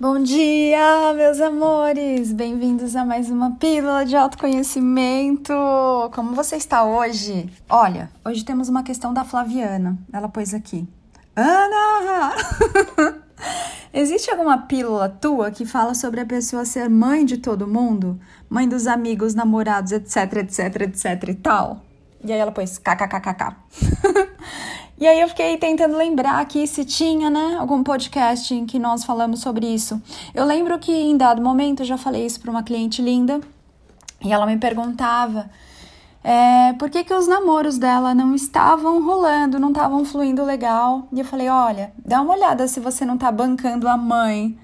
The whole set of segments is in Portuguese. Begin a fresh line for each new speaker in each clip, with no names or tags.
Bom dia, meus amores! Bem-vindos a mais uma pílula de autoconhecimento. Como você está hoje? Olha, hoje temos uma questão da Flaviana. Ela pôs aqui. Ana! Existe alguma pílula tua que fala sobre a pessoa ser mãe de todo mundo? Mãe dos amigos, namorados, etc, etc, etc e tal? E aí ela pôs kkkk. E aí eu fiquei tentando lembrar aqui se tinha, né, algum podcast em que nós falamos sobre isso. Eu lembro que em dado momento eu já falei isso para uma cliente linda e ela me perguntava é, por que, que os namoros dela não estavam rolando, não estavam fluindo legal. E eu falei: olha, dá uma olhada se você não tá bancando a mãe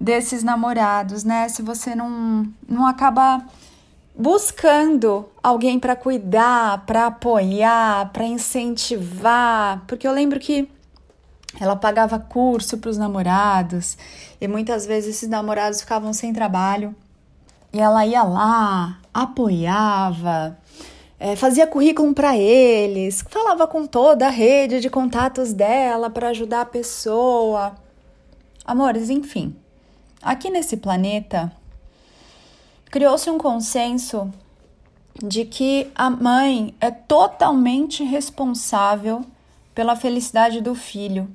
desses namorados, né? Se você não, não acaba buscando alguém para cuidar, para apoiar, para incentivar, porque eu lembro que ela pagava curso para os namorados e muitas vezes esses namorados ficavam sem trabalho e ela ia lá, apoiava, é, fazia currículo para eles, falava com toda a rede de contatos dela para ajudar a pessoa. Amores, enfim, aqui nesse planeta criou-se um consenso de que a mãe é totalmente responsável pela felicidade do filho,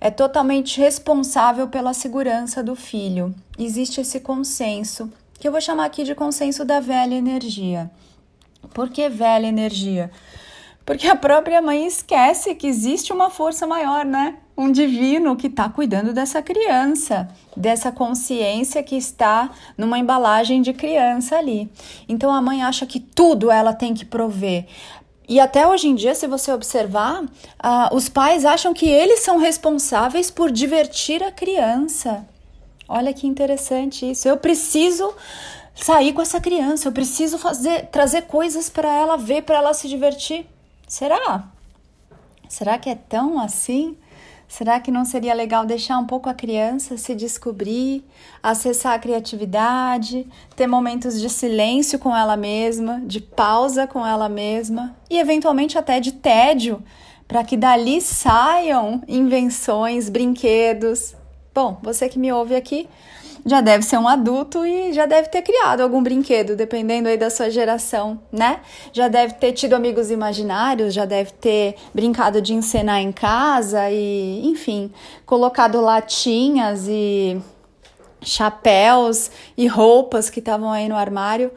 é totalmente responsável pela segurança do filho. Existe esse consenso, que eu vou chamar aqui de consenso da velha energia. Por que velha energia? Porque a própria mãe esquece que existe uma força maior, né? Um divino que está cuidando dessa criança, dessa consciência que está numa embalagem de criança ali. Então a mãe acha que tudo ela tem que prover. E até hoje em dia, se você observar, uh, os pais acham que eles são responsáveis por divertir a criança. Olha que interessante isso. Eu preciso sair com essa criança, eu preciso fazer, trazer coisas para ela ver, para ela se divertir. Será? Será que é tão assim? Será que não seria legal deixar um pouco a criança se descobrir, acessar a criatividade, ter momentos de silêncio com ela mesma, de pausa com ela mesma e eventualmente até de tédio, para que dali saiam invenções, brinquedos? Bom, você que me ouve aqui, já deve ser um adulto e já deve ter criado algum brinquedo, dependendo aí da sua geração, né? Já deve ter tido amigos imaginários, já deve ter brincado de encenar em casa e, enfim, colocado latinhas e chapéus e roupas que estavam aí no armário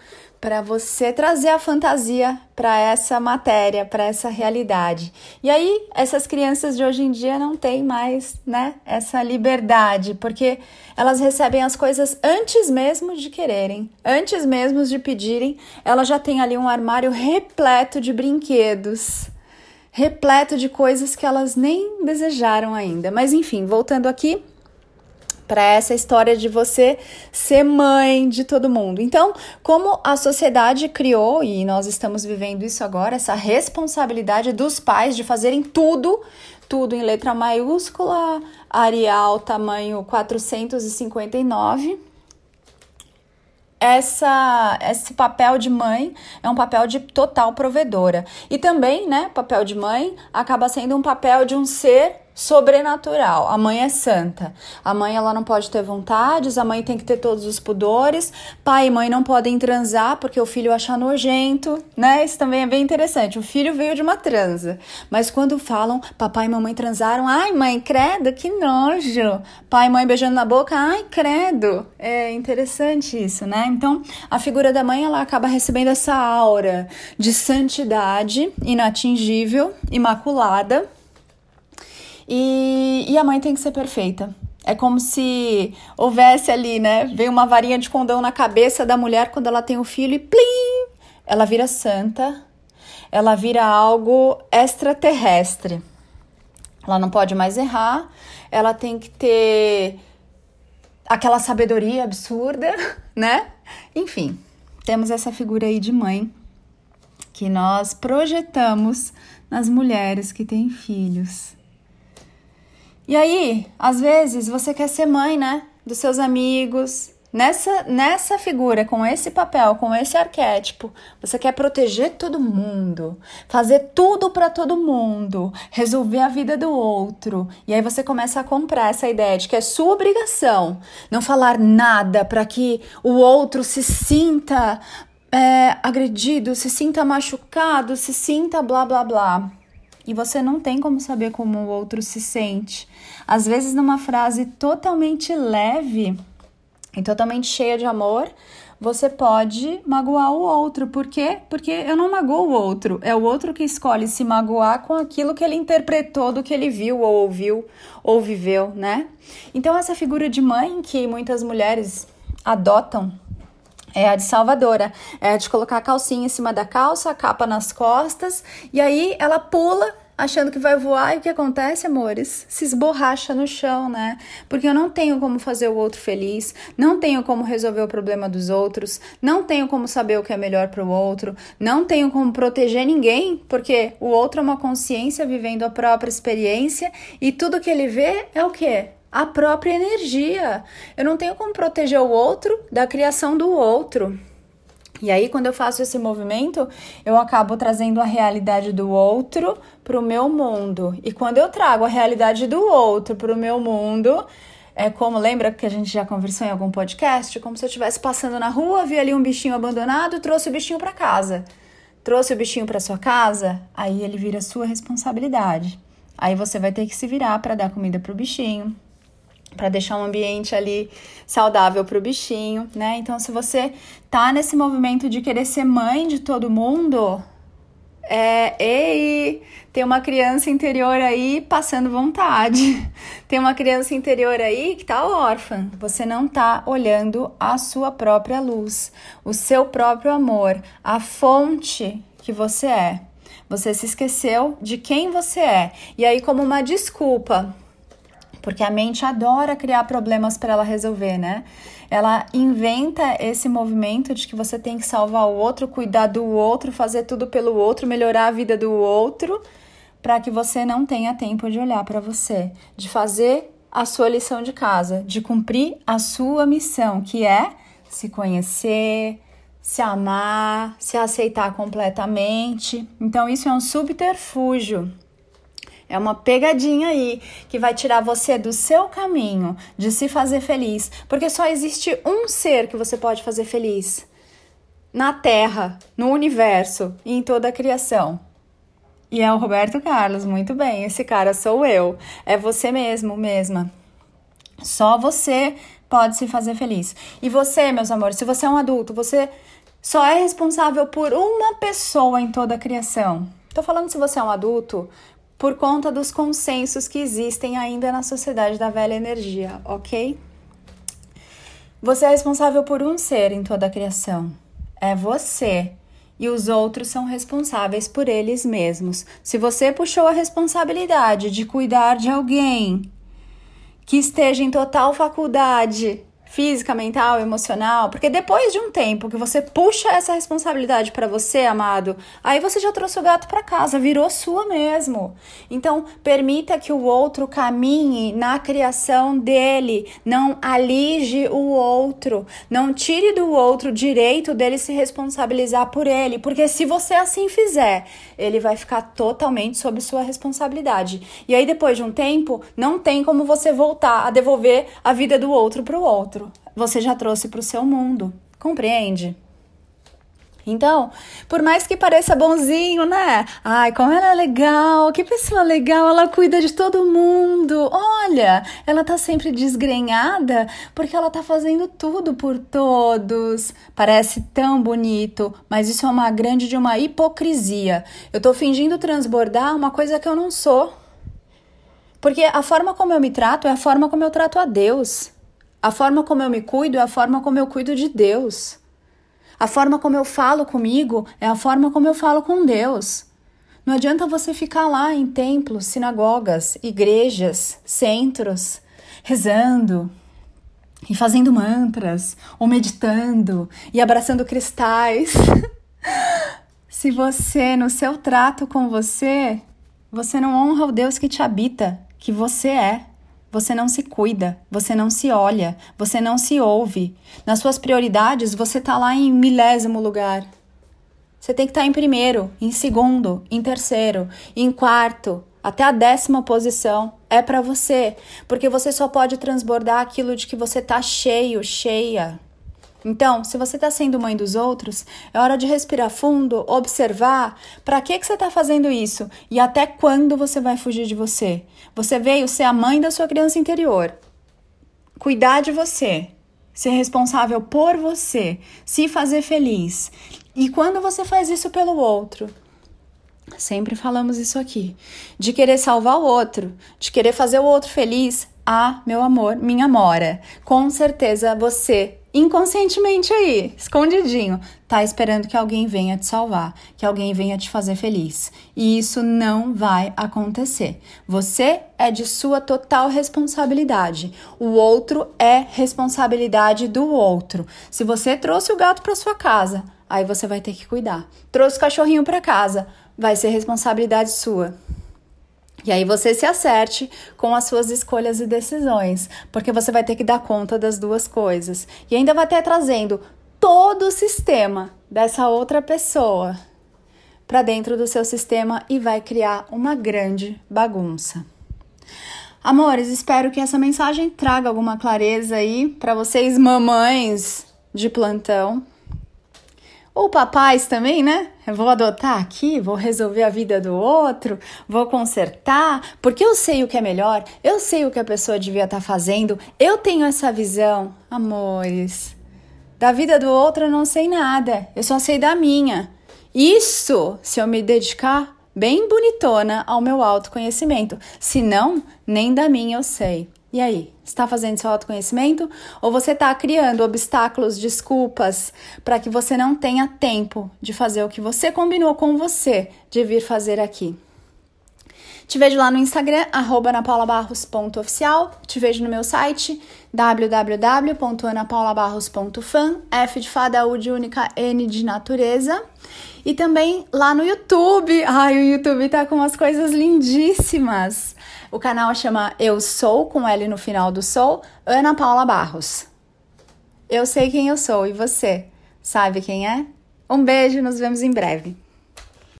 para você trazer a fantasia para essa matéria, para essa realidade. E aí, essas crianças de hoje em dia não têm mais, né, essa liberdade, porque elas recebem as coisas antes mesmo de quererem, antes mesmo de pedirem, ela já tem ali um armário repleto de brinquedos, repleto de coisas que elas nem desejaram ainda. Mas enfim, voltando aqui, para essa história de você ser mãe de todo mundo. Então, como a sociedade criou e nós estamos vivendo isso agora, essa responsabilidade dos pais de fazerem tudo, tudo em letra maiúscula, Arial tamanho 459 essa, esse papel de mãe é um papel de total provedora. E também, né, papel de mãe acaba sendo um papel de um ser sobrenatural. A mãe é santa. A mãe ela não pode ter vontades, a mãe tem que ter todos os pudores. Pai e mãe não podem transar porque o filho acha nojento, né? Isso também é bem interessante. O filho veio de uma transa, mas quando falam papai e mamãe transaram, ai mãe, credo, que nojo. Pai e mãe beijando na boca, ai credo. É interessante isso, né? Então, a figura da mãe ela acaba recebendo essa aura de santidade inatingível, imaculada e, e a mãe tem que ser perfeita. É como se houvesse ali, né? Vem uma varinha de condão na cabeça da mulher quando ela tem o filho e plim! Ela vira santa, ela vira algo extraterrestre. Ela não pode mais errar, ela tem que ter aquela sabedoria absurda, né? Enfim, temos essa figura aí de mãe que nós projetamos nas mulheres que têm filhos. E aí, às vezes, você quer ser mãe, né? Dos seus amigos, nessa, nessa figura, com esse papel, com esse arquétipo, você quer proteger todo mundo, fazer tudo para todo mundo, resolver a vida do outro. E aí você começa a comprar essa ideia de que é sua obrigação não falar nada para que o outro se sinta é, agredido, se sinta machucado, se sinta blá blá blá. E você não tem como saber como o outro se sente. Às vezes, numa frase totalmente leve e totalmente cheia de amor, você pode magoar o outro. Por quê? Porque eu não magoo o outro. É o outro que escolhe se magoar com aquilo que ele interpretou do que ele viu, ou ouviu, ou viveu, né? Então, essa figura de mãe que muitas mulheres adotam é a de salvadora. É a de colocar a calcinha em cima da calça, a capa nas costas, e aí ela pula achando que vai voar e o que acontece, amores? Se esborracha no chão, né? Porque eu não tenho como fazer o outro feliz, não tenho como resolver o problema dos outros, não tenho como saber o que é melhor para o outro, não tenho como proteger ninguém, porque o outro é uma consciência vivendo a própria experiência e tudo que ele vê é o quê? A própria energia. Eu não tenho como proteger o outro da criação do outro. E aí, quando eu faço esse movimento, eu acabo trazendo a realidade do outro para o meu mundo. E quando eu trago a realidade do outro para o meu mundo, é como, lembra que a gente já conversou em algum podcast? Como se eu estivesse passando na rua, vi ali um bichinho abandonado, trouxe o bichinho para casa. Trouxe o bichinho para sua casa, aí ele vira sua responsabilidade. Aí você vai ter que se virar para dar comida pro bichinho, para deixar um ambiente ali saudável para o bichinho, né? Então, se você tá nesse movimento de querer ser mãe de todo mundo, é, ei, tem uma criança interior aí passando vontade. Tem uma criança interior aí que tá órfã. Você não tá olhando a sua própria luz, o seu próprio amor, a fonte que você é. Você se esqueceu de quem você é. E aí, como uma desculpa porque a mente adora criar problemas para ela resolver, né? Ela inventa esse movimento de que você tem que salvar o outro, cuidar do outro, fazer tudo pelo outro, melhorar a vida do outro, para que você não tenha tempo de olhar para você, de fazer a sua lição de casa, de cumprir a sua missão, que é se conhecer, se amar, se aceitar completamente. Então, isso é um subterfúgio é uma pegadinha aí que vai tirar você do seu caminho de se fazer feliz, porque só existe um ser que você pode fazer feliz na Terra, no universo e em toda a criação. E é o Roberto Carlos, muito bem. Esse cara sou eu. É você mesmo, mesma. Só você pode se fazer feliz. E você, meus amores, se você é um adulto, você só é responsável por uma pessoa em toda a criação. Tô falando se você é um adulto, por conta dos consensos que existem ainda na sociedade da velha energia, ok? Você é responsável por um ser em toda a criação. É você. E os outros são responsáveis por eles mesmos. Se você puxou a responsabilidade de cuidar de alguém que esteja em total faculdade física, mental, emocional, porque depois de um tempo que você puxa essa responsabilidade para você, amado, aí você já trouxe o gato para casa, virou sua mesmo. Então, permita que o outro caminhe na criação dele, não alige o outro, não tire do outro o direito dele se responsabilizar por ele, porque se você assim fizer, ele vai ficar totalmente sob sua responsabilidade. E aí depois de um tempo, não tem como você voltar a devolver a vida do outro para o outro você já trouxe para o seu mundo. Compreende? Então, por mais que pareça bonzinho, né? Ai, como ela é legal, que pessoa legal, ela cuida de todo mundo. Olha, ela tá sempre desgrenhada porque ela tá fazendo tudo por todos. Parece tão bonito, mas isso é uma grande de uma hipocrisia. Eu tô fingindo transbordar uma coisa que eu não sou. Porque a forma como eu me trato é a forma como eu trato a Deus. A forma como eu me cuido é a forma como eu cuido de Deus. A forma como eu falo comigo é a forma como eu falo com Deus. Não adianta você ficar lá em templos, sinagogas, igrejas, centros, rezando e fazendo mantras, ou meditando e abraçando cristais. Se você, no seu trato com você, você não honra o Deus que te habita, que você é. Você não se cuida, você não se olha, você não se ouve. Nas suas prioridades, você tá lá em milésimo lugar. Você tem que estar tá em primeiro, em segundo, em terceiro, em quarto, até a décima posição é para você, porque você só pode transbordar aquilo de que você tá cheio, cheia. Então, se você está sendo mãe dos outros, é hora de respirar fundo, observar para que, que você está fazendo isso e até quando você vai fugir de você. Você veio ser a mãe da sua criança interior, cuidar de você, ser responsável por você, se fazer feliz. E quando você faz isso pelo outro, sempre falamos isso aqui, de querer salvar o outro, de querer fazer o outro feliz, ah, meu amor, minha mora, com certeza você inconscientemente aí, escondidinho, tá esperando que alguém venha te salvar, que alguém venha te fazer feliz. E isso não vai acontecer. Você é de sua total responsabilidade. O outro é responsabilidade do outro. Se você trouxe o gato para sua casa, aí você vai ter que cuidar. Trouxe o cachorrinho para casa, vai ser responsabilidade sua. E aí você se acerte com as suas escolhas e decisões, porque você vai ter que dar conta das duas coisas. E ainda vai ter trazendo todo o sistema dessa outra pessoa para dentro do seu sistema e vai criar uma grande bagunça. Amores, espero que essa mensagem traga alguma clareza aí para vocês mamães de plantão. Ou papais também, né? Eu vou adotar aqui, vou resolver a vida do outro, vou consertar, porque eu sei o que é melhor, eu sei o que a pessoa devia estar tá fazendo, eu tenho essa visão. Amores, da vida do outro eu não sei nada, eu só sei da minha. Isso se eu me dedicar bem bonitona ao meu autoconhecimento. Se não, nem da minha eu sei. E aí, está fazendo seu autoconhecimento ou você está criando obstáculos, desculpas para que você não tenha tempo de fazer o que você combinou com você de vir fazer aqui? Te vejo lá no Instagram, anapaulabarros.oficial. Te vejo no meu site, www.anapaulabarros.fan, F de fada, U de única, N de natureza. E também lá no YouTube. Ai, o YouTube tá com umas coisas lindíssimas. O canal chama Eu Sou, com L no final do Sou, Ana Paula Barros. Eu sei quem eu sou e você sabe quem é? Um beijo, nos vemos em breve.